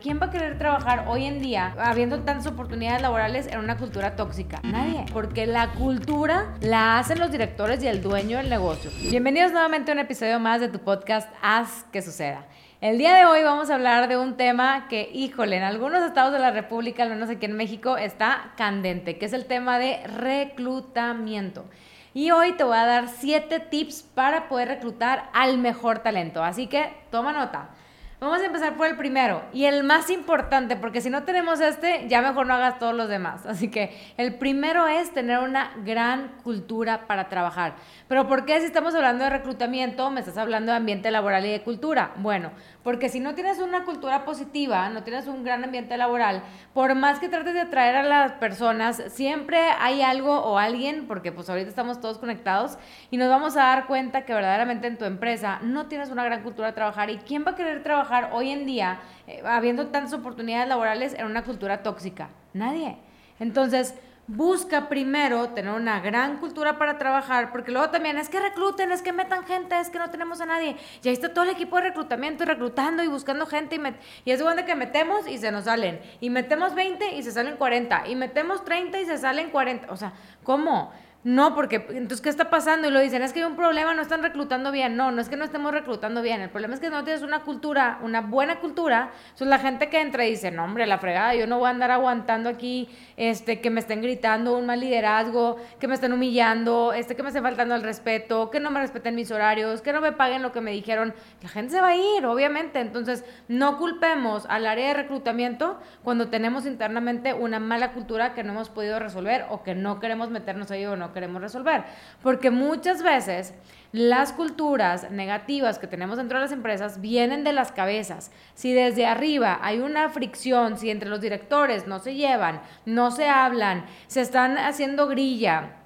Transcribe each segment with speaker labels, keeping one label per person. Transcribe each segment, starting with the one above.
Speaker 1: ¿Quién va a querer trabajar hoy en día, habiendo tantas oportunidades laborales, en una cultura tóxica? Nadie. Porque la cultura la hacen los directores y el dueño del negocio. Bienvenidos nuevamente a un episodio más de tu podcast Haz que suceda. El día de hoy vamos a hablar de un tema que, híjole, en algunos estados de la República, al menos aquí en México, está candente, que es el tema de reclutamiento. Y hoy te voy a dar 7 tips para poder reclutar al mejor talento. Así que toma nota. Vamos a empezar por el primero y el más importante, porque si no tenemos este, ya mejor no hagas todos los demás. Así que el primero es tener una gran cultura para trabajar. Pero ¿por qué si estamos hablando de reclutamiento me estás hablando de ambiente laboral y de cultura? Bueno, porque si no tienes una cultura positiva, no tienes un gran ambiente laboral, por más que trates de atraer a las personas, siempre hay algo o alguien, porque pues ahorita estamos todos conectados y nos vamos a dar cuenta que verdaderamente en tu empresa no tienes una gran cultura de trabajar y quién va a querer trabajar hoy en día eh, habiendo tantas oportunidades laborales en una cultura tóxica. Nadie. Entonces, busca primero tener una gran cultura para trabajar, porque luego también es que recluten, es que metan gente, es que no tenemos a nadie. Y ahí está todo el equipo de reclutamiento y reclutando y buscando gente. Y, y es donde que metemos y se nos salen. Y metemos 20 y se salen 40. Y metemos 30 y se salen 40. O sea, ¿cómo? No, porque entonces, ¿qué está pasando? Y lo dicen, es que hay un problema, no están reclutando bien. No, no es que no estemos reclutando bien. El problema es que no tienes una cultura, una buena cultura. Entonces, la gente que entra y dice, no, hombre, la fregada, yo no voy a andar aguantando aquí este, que me estén gritando un mal liderazgo, que me estén humillando, este, que me estén faltando al respeto, que no me respeten mis horarios, que no me paguen lo que me dijeron. La gente se va a ir, obviamente. Entonces, no culpemos al área de reclutamiento cuando tenemos internamente una mala cultura que no hemos podido resolver o que no queremos meternos ahí o no queremos resolver. Porque muchas veces las culturas negativas que tenemos dentro de las empresas vienen de las cabezas. Si desde arriba hay una fricción, si entre los directores no se llevan, no se hablan, se están haciendo grilla,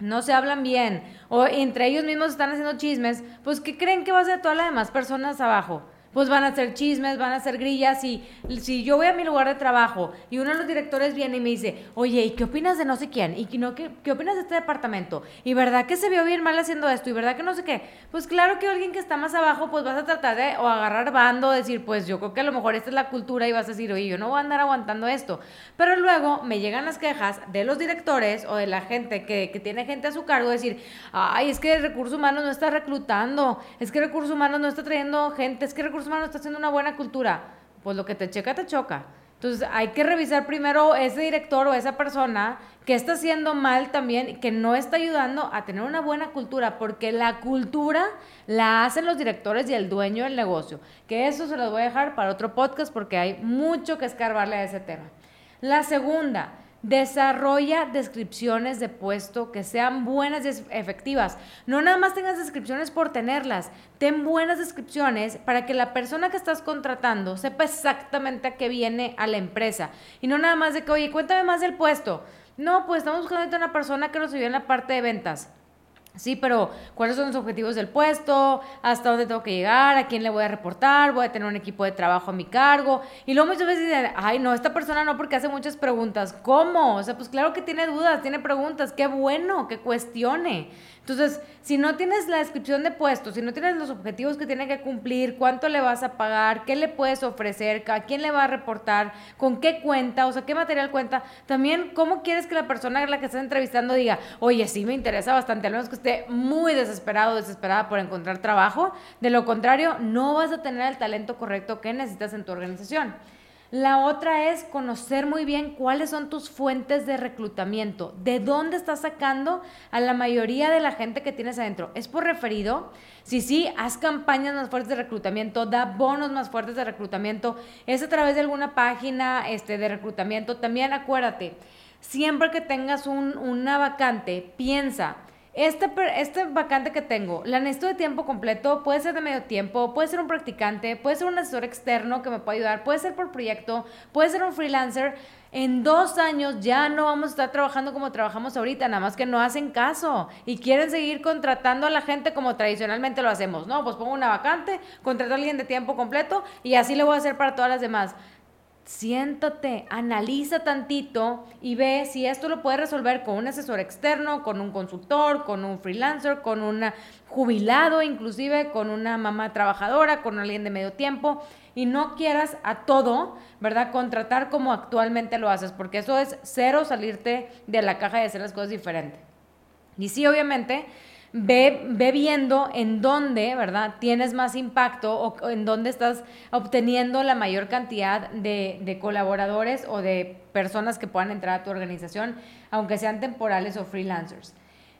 Speaker 1: no se hablan bien, o entre ellos mismos están haciendo chismes, pues ¿qué creen que va a ser todas las demás personas abajo? Pues van a hacer chismes, van a hacer grillas. Y si yo voy a mi lugar de trabajo y uno de los directores viene y me dice, oye, ¿y qué opinas de no sé quién? ¿Y no, qué, opinas de este departamento? ¿Y verdad que se vio bien mal haciendo esto? ¿Y verdad que no sé qué? Pues claro que alguien que está más abajo, pues vas a tratar de o agarrar bando, decir, pues yo creo que a lo mejor esta es la cultura y vas a decir, oye, yo no voy a andar aguantando esto. Pero luego me llegan las quejas de los directores o de la gente que, que tiene gente a su cargo, decir, ay, es que recursos humanos no está reclutando, es que recursos humanos no está trayendo gente, es que recursos humanos está haciendo una buena cultura, pues lo que te checa, te choca. Entonces hay que revisar primero ese director o esa persona que está haciendo mal también, que no está ayudando a tener una buena cultura, porque la cultura la hacen los directores y el dueño del negocio. Que eso se los voy a dejar para otro podcast porque hay mucho que escarbarle a ese tema. La segunda, Desarrolla descripciones de puesto que sean buenas y efectivas. No nada más tengas descripciones por tenerlas. Ten buenas descripciones para que la persona que estás contratando sepa exactamente a qué viene a la empresa. Y no nada más de que, oye, cuéntame más del puesto. No, pues estamos buscando a una persona que nos ayude en la parte de ventas. Sí, pero ¿cuáles son los objetivos del puesto? ¿Hasta dónde tengo que llegar? ¿A quién le voy a reportar? ¿Voy a tener un equipo de trabajo a mi cargo? Y luego muchas veces dicen, ay, no, esta persona no porque hace muchas preguntas. ¿Cómo? O sea, pues claro que tiene dudas, tiene preguntas. Qué bueno que cuestione. Entonces, si no tienes la descripción de puesto, si no tienes los objetivos que tiene que cumplir, cuánto le vas a pagar, qué le puedes ofrecer, a quién le va a reportar, con qué cuenta, o sea, qué material cuenta, también cómo quieres que la persona a la que estás entrevistando diga, oye, sí me interesa bastante, al menos que esté muy desesperado, desesperada por encontrar trabajo. De lo contrario, no vas a tener el talento correcto que necesitas en tu organización. La otra es conocer muy bien cuáles son tus fuentes de reclutamiento, de dónde estás sacando a la mayoría de la gente que tienes adentro. ¿Es por referido? Si sí, haz campañas más fuertes de reclutamiento, da bonos más fuertes de reclutamiento. Es a través de alguna página este, de reclutamiento. También acuérdate, siempre que tengas un, una vacante, piensa este, este vacante que tengo, la necesito de tiempo completo, puede ser de medio tiempo, puede ser un practicante, puede ser un asesor externo que me pueda ayudar, puede ser por proyecto, puede ser un freelancer. En dos años ya no vamos a estar trabajando como trabajamos ahorita, nada más que no hacen caso y quieren seguir contratando a la gente como tradicionalmente lo hacemos. No, pues pongo una vacante, contrato a alguien de tiempo completo y así lo voy a hacer para todas las demás siéntate, analiza tantito y ve si esto lo puedes resolver con un asesor externo, con un consultor, con un freelancer, con un jubilado, inclusive con una mamá trabajadora, con alguien de medio tiempo y no quieras a todo, ¿verdad? Contratar como actualmente lo haces, porque eso es cero salirte de la caja y hacer las cosas diferentes. Y sí, obviamente, ve, viendo en dónde, ¿verdad? Tienes más impacto o en dónde estás obteniendo la mayor cantidad de, de colaboradores o de personas que puedan entrar a tu organización, aunque sean temporales o freelancers.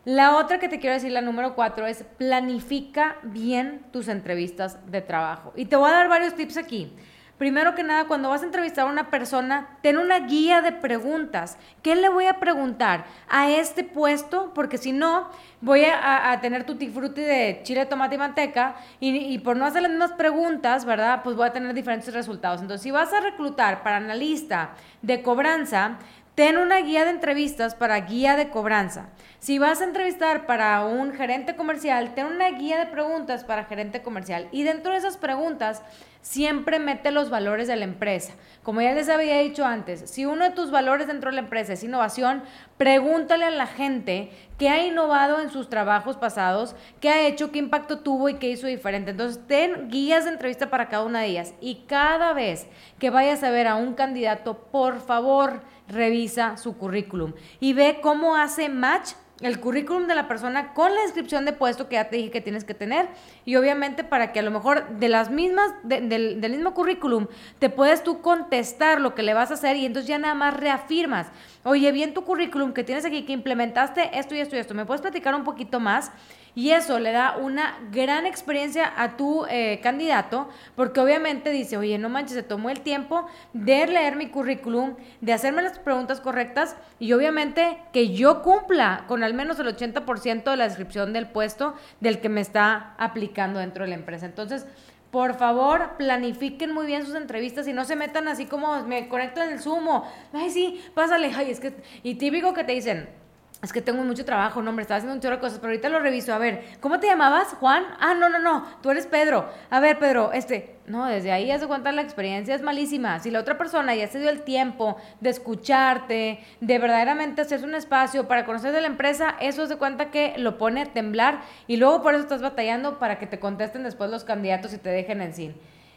Speaker 1: La otra que te quiero decir, la número cuatro, es planifica bien tus entrevistas de trabajo. Y te voy a dar varios tips aquí. Primero que nada, cuando vas a entrevistar a una persona, ten una guía de preguntas. ¿Qué le voy a preguntar a este puesto? Porque si no, voy a, tener tutti frutti de chile, tomate y manteca y, por no hacer las mismas preguntas, ¿verdad? Pues voy a tener diferentes resultados. Entonces, si vas a reclutar para analista de cobranza, ten una guía de entrevistas para guía de cobranza. Si vas a entrevistar para un gerente comercial, ten una guía de preguntas para gerente comercial. Y dentro de esas preguntas, siempre mete los valores de la empresa. Como ya les había dicho antes, si uno de tus valores dentro de la empresa es innovación, pregúntale a la gente qué ha innovado en sus trabajos pasados, qué ha hecho, qué impacto tuvo y qué hizo diferente. Entonces, ten guías de entrevista para cada una de ellas. Y cada vez que vayas a ver a un candidato, por favor, revisa su currículum y ve cómo hace match el currículum de la persona con la descripción de puesto que ya te dije que tienes que tener y obviamente para que a lo mejor de las mismas, del, del, mismo currículum, te puedes tú contestar lo que le vas a hacer y entonces ya nada más reafirmas, oye, bien tu currículum que tienes aquí, que implementaste esto y esto y esto, ¿me puedes platicar un poquito más? Y eso le da una gran experiencia a tu eh, candidato, porque obviamente dice, oye, no manches, se tomó el tiempo de leer mi currículum, de hacerme las preguntas correctas y obviamente que yo cumpla con al menos el 80% de la descripción del puesto del que me está aplicando dentro de la empresa. Entonces, por favor, planifiquen muy bien sus entrevistas y no se metan así como me conectan el sumo. Ay, sí, pásale. Ay, es que. Y típico que te dicen, es que tengo mucho trabajo, no, hombre, estaba haciendo un chorro de cosas, pero ahorita lo reviso. A ver, ¿cómo te llamabas, Juan? Ah, no, no, no, tú eres Pedro. A ver, Pedro, este, no, desde ahí ya se cuenta la experiencia es malísima. Si la otra persona ya se dio el tiempo de escucharte, de verdaderamente hacerse un espacio para conocer de la empresa, eso se cuenta que lo pone a temblar y luego por eso estás batallando para que te contesten después los candidatos y te dejen en sí.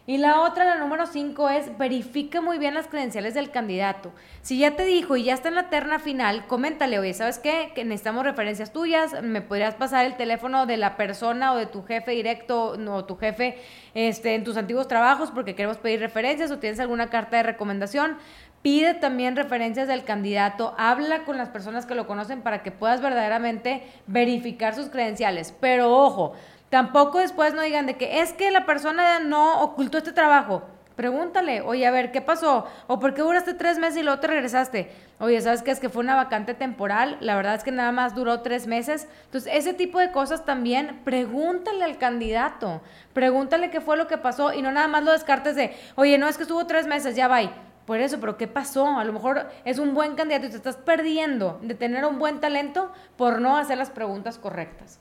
Speaker 1: Y la otra, la número cinco, es verifica muy bien las credenciales del candidato. Si ya te dijo y ya está en la terna final, coméntale, oye, ¿sabes qué? Que necesitamos referencias tuyas, me podrías pasar el teléfono de la persona o de tu jefe directo o tu jefe este, en tus antiguos trabajos porque queremos pedir referencias o tienes alguna carta de recomendación. Pide también referencias del candidato, habla con las personas que lo conocen para que puedas verdaderamente verificar sus credenciales. Pero ojo, Tampoco después no digan de que es que la persona no ocultó este trabajo. Pregúntale, oye, a ver, ¿qué pasó? ¿O por qué duraste tres meses y luego te regresaste? Oye, ¿sabes qué? Es que fue una vacante temporal. La verdad es que nada más duró tres meses. Entonces, ese tipo de cosas también, pregúntale al candidato. Pregúntale qué fue lo que pasó y no nada más lo descartes de, oye, no, es que estuvo tres meses, ya va. Por eso, pero ¿qué pasó? A lo mejor es un buen candidato y te estás perdiendo de tener un buen talento por no hacer las preguntas correctas.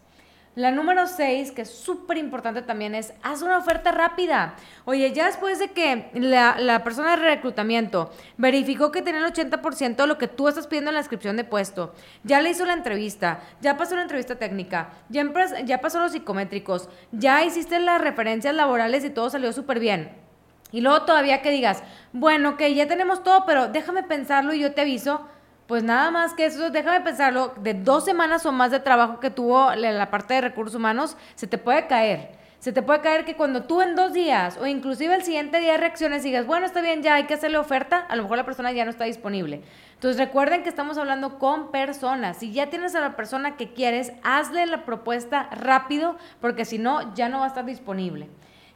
Speaker 1: La número 6, que es súper importante también, es haz una oferta rápida. Oye, ya después de que la, persona de reclutamiento verificó que tenía el 80% de lo que tú estás pidiendo en la inscripción de puesto, ya le hizo la entrevista, ya pasó la entrevista técnica, ya, ya pasó los psicométricos, ya hiciste las referencias laborales y todo salió súper bien. Y luego todavía que digas, bueno, que ya tenemos todo, pero déjame pensarlo y yo te aviso pues nada más que eso, déjame pensarlo, de dos semanas o más de trabajo que tuvo la parte de recursos humanos, se te puede caer. Se te puede caer que cuando tú en dos días o inclusive el siguiente día reacciones y digas, bueno, está bien, ya hay que hacerle oferta, a lo mejor la persona ya no está disponible. Entonces recuerden que estamos hablando con personas. Si ya tienes a la persona que quieres, hazle la propuesta rápido porque si no, ya no va a estar disponible.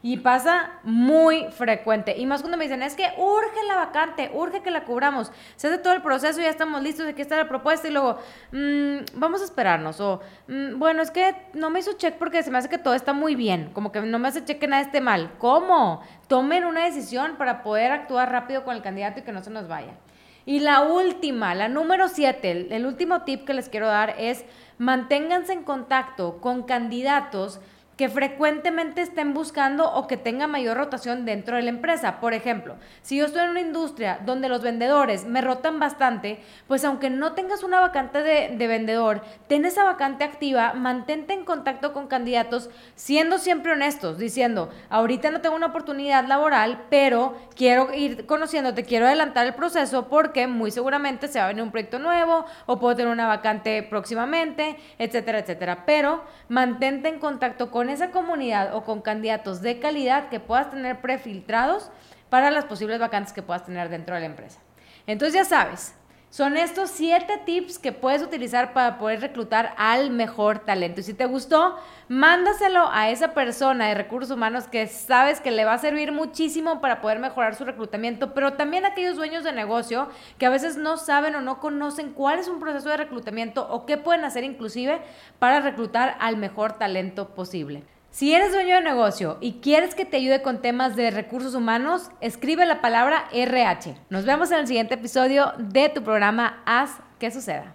Speaker 1: Y pasa muy frecuente. Y más cuando me dicen, es que urge la vacante, urge que la cubramos. Se hace todo el proceso, ya estamos listos, aquí está la propuesta y luego, mm, vamos a esperarnos. O, mm, bueno, es que no me hizo check porque se me hace que todo está muy bien. Como que no me hace check que nada esté mal. ¿Cómo? Tomen una decisión para poder actuar rápido con el candidato y que no se nos vaya. Y la última, la número siete, el último tip que les quiero dar es manténganse en contacto con candidatos que frecuentemente estén buscando o que tenga mayor rotación dentro de la empresa. Por ejemplo, si yo estoy en una industria donde los vendedores me rotan bastante, pues aunque no tengas una vacante de, de, vendedor, ten esa vacante activa, mantente en contacto con candidatos, siendo siempre honestos, diciendo, ahorita no tengo una oportunidad laboral, pero quiero ir conociéndote, quiero adelantar el proceso porque muy seguramente se va a venir un proyecto nuevo o puedo tener una vacante próximamente, etcétera, etcétera. Pero mantente en contacto con esa comunidad o con candidatos de calidad que puedas tener prefiltrados para las posibles vacantes que puedas tener dentro de la empresa. Entonces ya sabes, son estos siete tips que puedes utilizar para poder reclutar al mejor talento. Y si te gustó, mándaselo a esa persona de recursos humanos que sabes que le va a servir muchísimo para poder mejorar su reclutamiento, pero también a aquellos dueños de negocio que a veces no saben o no conocen cuál es un proceso de reclutamiento o qué pueden hacer inclusive para reclutar al mejor talento posible. Si eres dueño de negocio y quieres que te ayude con temas de recursos humanos, escribe la palabra RH. Nos vemos en el siguiente episodio de tu programa Haz que suceda.